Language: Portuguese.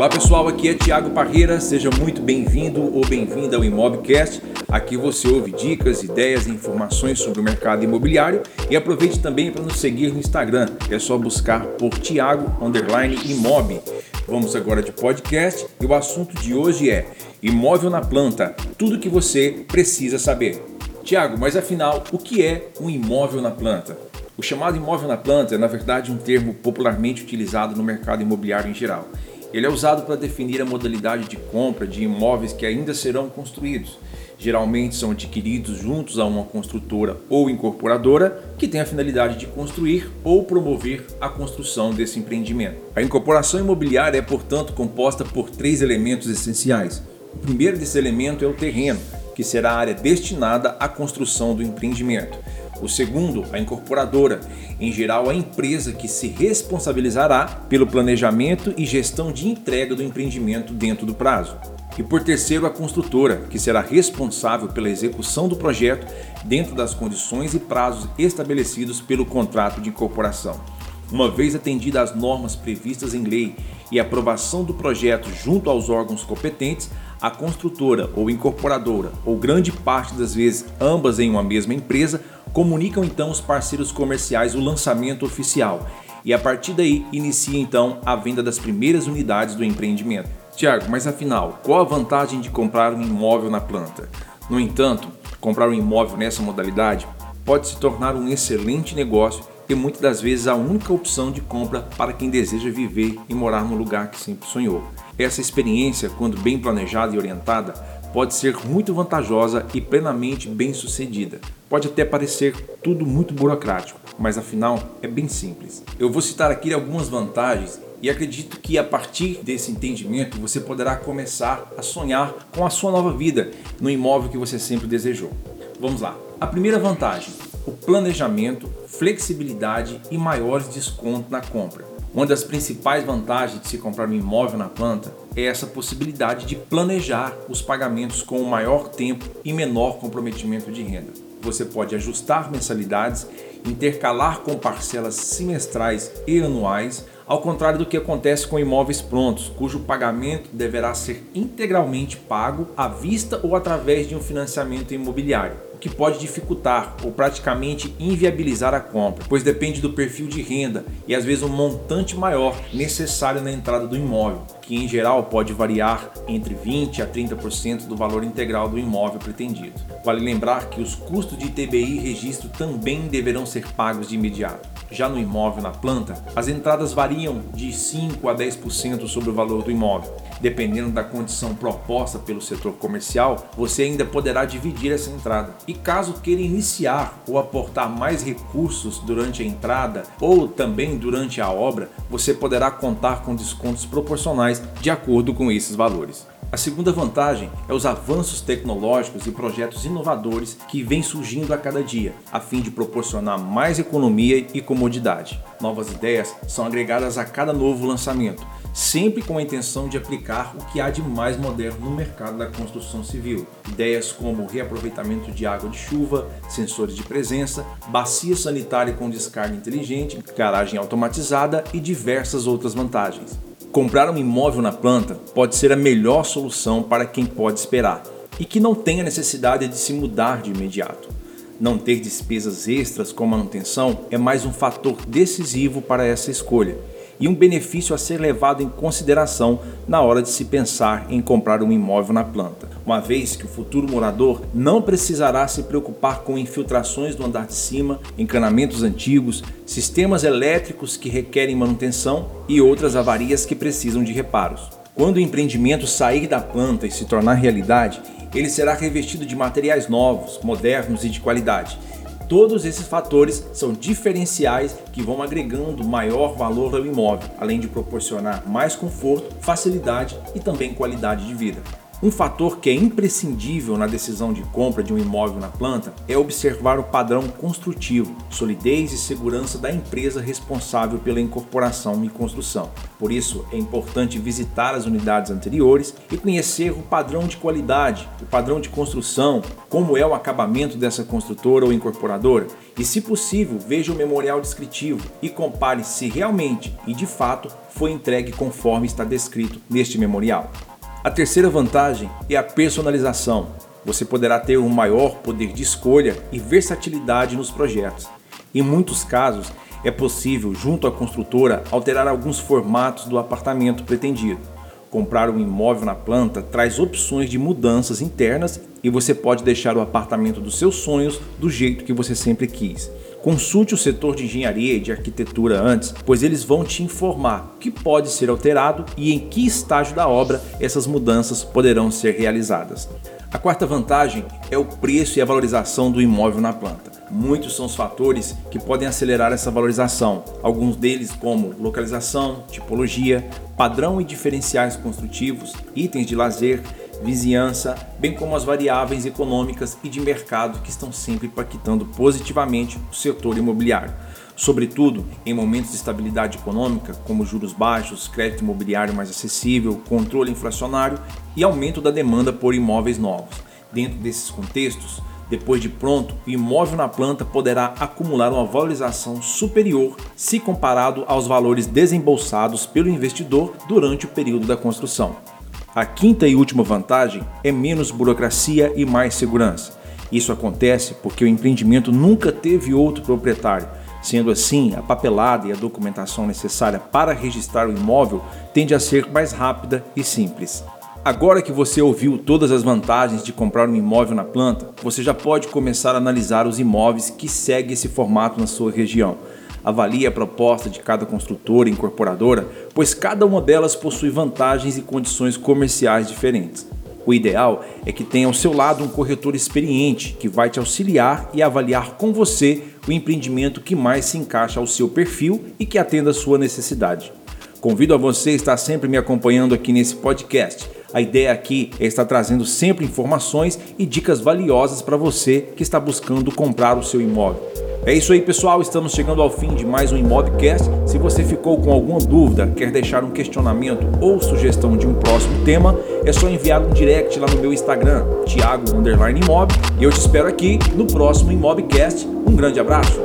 Olá pessoal, aqui é Tiago Parreira, seja muito bem-vindo ou bem-vinda ao Imobcast. Aqui você ouve dicas, ideias e informações sobre o mercado imobiliário e aproveite também para nos seguir no Instagram, é só buscar por Tiago Imob. Vamos agora de podcast e o assunto de hoje é Imóvel na planta, tudo que você precisa saber. Tiago, mas afinal, o que é um imóvel na planta? O chamado imóvel na planta é, na verdade, um termo popularmente utilizado no mercado imobiliário em geral. Ele é usado para definir a modalidade de compra de imóveis que ainda serão construídos. Geralmente são adquiridos juntos a uma construtora ou incorporadora que tem a finalidade de construir ou promover a construção desse empreendimento. A incorporação imobiliária é, portanto, composta por três elementos essenciais. O primeiro desse elemento é o terreno, que será a área destinada à construção do empreendimento. O segundo, a incorporadora, em geral a empresa que se responsabilizará pelo planejamento e gestão de entrega do empreendimento dentro do prazo. E por terceiro, a construtora, que será responsável pela execução do projeto dentro das condições e prazos estabelecidos pelo contrato de incorporação. Uma vez atendida às normas previstas em lei e aprovação do projeto junto aos órgãos competentes, a construtora ou incorporadora, ou grande parte das vezes ambas em uma mesma empresa, comunicam então os parceiros comerciais o lançamento oficial e a partir daí inicia então a venda das primeiras unidades do empreendimento. Tiago, mas afinal, qual a vantagem de comprar um imóvel na planta? No entanto, comprar um imóvel nessa modalidade pode se tornar um excelente negócio e muitas das vezes a única opção de compra para quem deseja viver e morar no lugar que sempre sonhou. Essa experiência, quando bem planejada e orientada, pode ser muito vantajosa e plenamente bem sucedida. Pode até parecer tudo muito burocrático, mas afinal é bem simples. Eu vou citar aqui algumas vantagens e acredito que a partir desse entendimento você poderá começar a sonhar com a sua nova vida no imóvel que você sempre desejou. Vamos lá. A primeira vantagem: o planejamento, flexibilidade e maiores descontos na compra. Uma das principais vantagens de se comprar um imóvel na planta é essa possibilidade de planejar os pagamentos com o maior tempo e menor comprometimento de renda. Você pode ajustar mensalidades, intercalar com parcelas semestrais e anuais, ao contrário do que acontece com imóveis prontos, cujo pagamento deverá ser integralmente pago à vista ou através de um financiamento imobiliário que pode dificultar ou praticamente inviabilizar a compra, pois depende do perfil de renda e às vezes um montante maior necessário na entrada do imóvel, que em geral pode variar entre 20 a 30% do valor integral do imóvel pretendido. Vale lembrar que os custos de TBI e registro também deverão ser pagos de imediato. Já no imóvel na planta, as entradas variam de 5 a 10% sobre o valor do imóvel Dependendo da condição proposta pelo setor comercial, você ainda poderá dividir essa entrada. E caso queira iniciar ou aportar mais recursos durante a entrada ou também durante a obra, você poderá contar com descontos proporcionais de acordo com esses valores. A segunda vantagem é os avanços tecnológicos e projetos inovadores que vêm surgindo a cada dia, a fim de proporcionar mais economia e comodidade. Novas ideias são agregadas a cada novo lançamento sempre com a intenção de aplicar o que há de mais moderno no mercado da construção civil. Ideias como reaproveitamento de água de chuva, sensores de presença, bacia sanitária com descarga inteligente, garagem automatizada e diversas outras vantagens. Comprar um imóvel na planta pode ser a melhor solução para quem pode esperar e que não tenha necessidade de se mudar de imediato. Não ter despesas extras com manutenção é mais um fator decisivo para essa escolha e um benefício a ser levado em consideração na hora de se pensar em comprar um imóvel na planta, uma vez que o futuro morador não precisará se preocupar com infiltrações do andar de cima, encanamentos antigos, sistemas elétricos que requerem manutenção e outras avarias que precisam de reparos. Quando o empreendimento sair da planta e se tornar realidade, ele será revestido de materiais novos, modernos e de qualidade Todos esses fatores são diferenciais que vão agregando maior valor ao imóvel, além de proporcionar mais conforto, facilidade e também qualidade de vida. Um fator que é imprescindível na decisão de compra de um imóvel na planta é observar o padrão construtivo, solidez e segurança da empresa responsável pela incorporação e construção. Por isso, é importante visitar as unidades anteriores e conhecer o padrão de qualidade, o padrão de construção, como é o acabamento dessa construtora ou incorporadora e, se possível, veja o memorial descritivo e compare se realmente e de fato foi entregue conforme está descrito neste memorial. A terceira vantagem é a personalização. Você poderá ter um maior poder de escolha e versatilidade nos projetos. Em muitos casos, é possível, junto à construtora, alterar alguns formatos do apartamento pretendido. Comprar um imóvel na planta traz opções de mudanças internas e você pode deixar o apartamento dos seus sonhos do jeito que você sempre quis. Consulte o setor de engenharia e de arquitetura antes, pois eles vão te informar o que pode ser alterado e em que estágio da obra essas mudanças poderão ser realizadas. A quarta vantagem é o preço e a valorização do imóvel na planta. Muitos são os fatores que podem acelerar essa valorização, alguns deles como localização, tipologia, padrão e diferenciais construtivos, itens de lazer, vizinhança, bem como as variáveis econômicas e de mercado que estão sempre impactando positivamente o setor imobiliário. Sobretudo em momentos de estabilidade econômica, como juros baixos, crédito imobiliário mais acessível, controle inflacionário e aumento da demanda por imóveis novos. Dentro desses contextos, depois de pronto, o imóvel na planta poderá acumular uma valorização superior se comparado aos valores desembolsados pelo investidor durante o período da construção. A quinta e última vantagem é menos burocracia e mais segurança. Isso acontece porque o empreendimento nunca teve outro proprietário. Sendo assim, a papelada e a documentação necessária para registrar o imóvel tende a ser mais rápida e simples. Agora que você ouviu todas as vantagens de comprar um imóvel na planta, você já pode começar a analisar os imóveis que seguem esse formato na sua região. Avalie a proposta de cada construtora e incorporadora, pois cada uma delas possui vantagens e condições comerciais diferentes. O ideal é que tenha ao seu lado um corretor experiente que vai te auxiliar e avaliar com você o empreendimento que mais se encaixa ao seu perfil e que atenda a sua necessidade. Convido a você a estar sempre me acompanhando aqui nesse podcast. A ideia aqui é estar trazendo sempre informações e dicas valiosas para você que está buscando comprar o seu imóvel. É isso aí, pessoal. Estamos chegando ao fim de mais um Imobcast. Se você ficou com alguma dúvida, quer deixar um questionamento ou sugestão de um próximo tema, é só enviar um direct lá no meu Instagram, Thiago Imob. E eu te espero aqui no próximo Imobcast. Um grande abraço.